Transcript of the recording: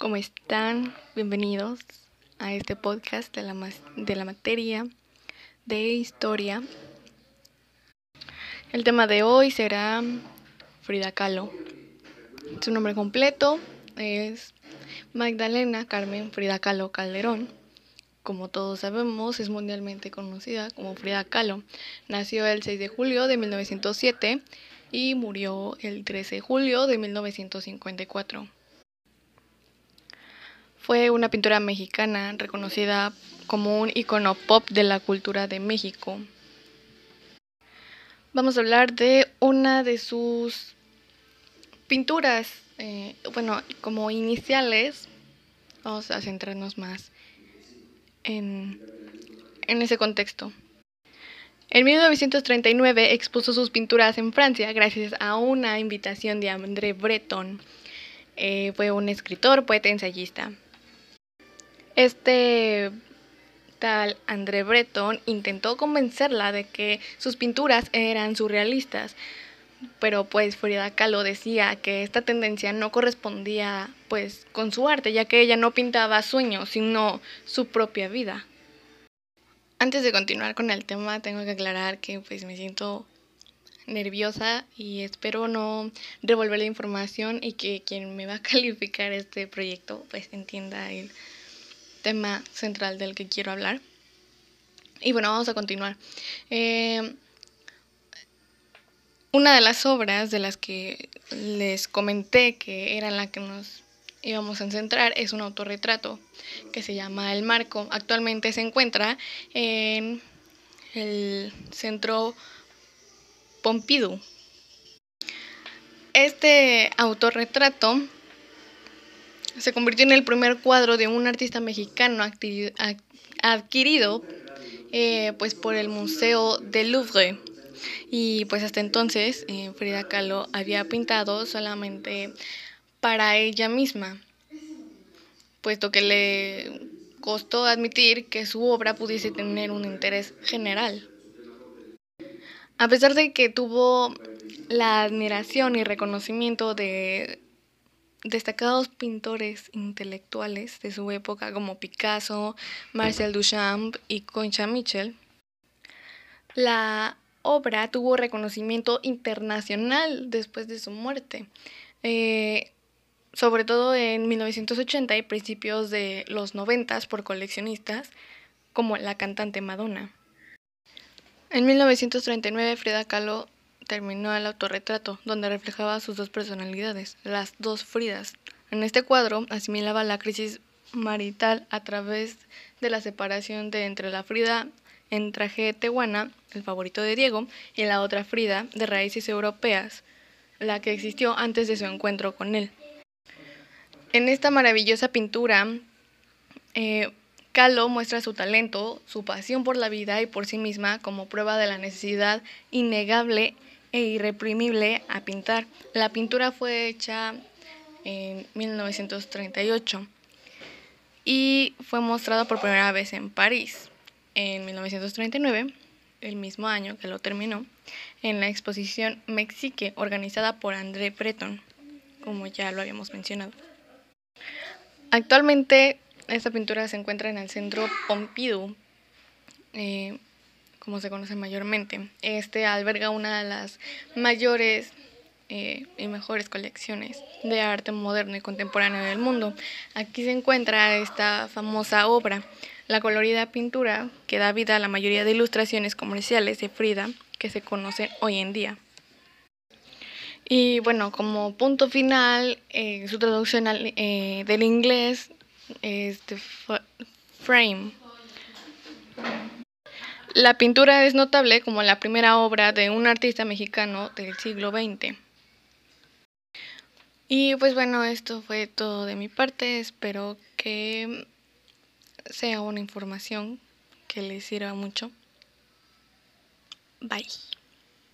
¿Cómo están? Bienvenidos a este podcast de la, de la materia de historia. El tema de hoy será Frida Kahlo. Su nombre completo es Magdalena Carmen Frida Kahlo Calderón. Como todos sabemos, es mundialmente conocida como Frida Kahlo. Nació el 6 de julio de 1907 y murió el 13 de julio de 1954. Fue una pintura mexicana reconocida como un icono pop de la cultura de México. Vamos a hablar de una de sus pinturas, eh, bueno, como iniciales. Vamos a centrarnos más en, en ese contexto. En 1939 expuso sus pinturas en Francia gracias a una invitación de André Breton. Eh, fue un escritor, poeta, ensayista. Este tal André Breton intentó convencerla de que sus pinturas eran surrealistas, pero pues Frida Kahlo decía que esta tendencia no correspondía pues con su arte, ya que ella no pintaba sueños, sino su propia vida. Antes de continuar con el tema, tengo que aclarar que pues me siento nerviosa y espero no revolver la información y que quien me va a calificar este proyecto pues entienda el tema central del que quiero hablar. Y bueno, vamos a continuar. Eh, una de las obras de las que les comenté que era la que nos íbamos a centrar es un autorretrato que se llama El Marco. Actualmente se encuentra en el centro Pompidou. Este autorretrato se convirtió en el primer cuadro de un artista mexicano adquirido eh, pues por el Museo del Louvre. Y pues hasta entonces eh, Frida Kahlo había pintado solamente para ella misma, puesto que le costó admitir que su obra pudiese tener un interés general. A pesar de que tuvo la admiración y reconocimiento de destacados pintores intelectuales de su época como Picasso, Marcel Duchamp y Concha Mitchell, la obra tuvo reconocimiento internacional después de su muerte. Eh, sobre todo en 1980 y principios de los 90 por coleccionistas, como la cantante Madonna. En 1939 Frida Kahlo terminó el autorretrato, donde reflejaba sus dos personalidades, las dos Fridas. En este cuadro asimilaba la crisis marital a través de la separación de entre la Frida en traje tehuana, el favorito de Diego, y la otra Frida de raíces europeas, la que existió antes de su encuentro con él. En esta maravillosa pintura, eh, Kahlo muestra su talento, su pasión por la vida y por sí misma como prueba de la necesidad innegable e irreprimible a pintar. La pintura fue hecha en 1938 y fue mostrada por primera vez en París en 1939, el mismo año que lo terminó, en la exposición Mexique organizada por André Breton, como ya lo habíamos mencionado. Actualmente esta pintura se encuentra en el centro Pompidou, eh, como se conoce mayormente. Este alberga una de las mayores eh, y mejores colecciones de arte moderno y contemporáneo del mundo. Aquí se encuentra esta famosa obra, la colorida pintura que da vida a la mayoría de ilustraciones comerciales de Frida que se conocen hoy en día. Y bueno, como punto final, eh, su traducción eh, del inglés es The Frame. La pintura es notable como la primera obra de un artista mexicano del siglo XX. Y pues bueno, esto fue todo de mi parte. Espero que sea una información que les sirva mucho. Bye.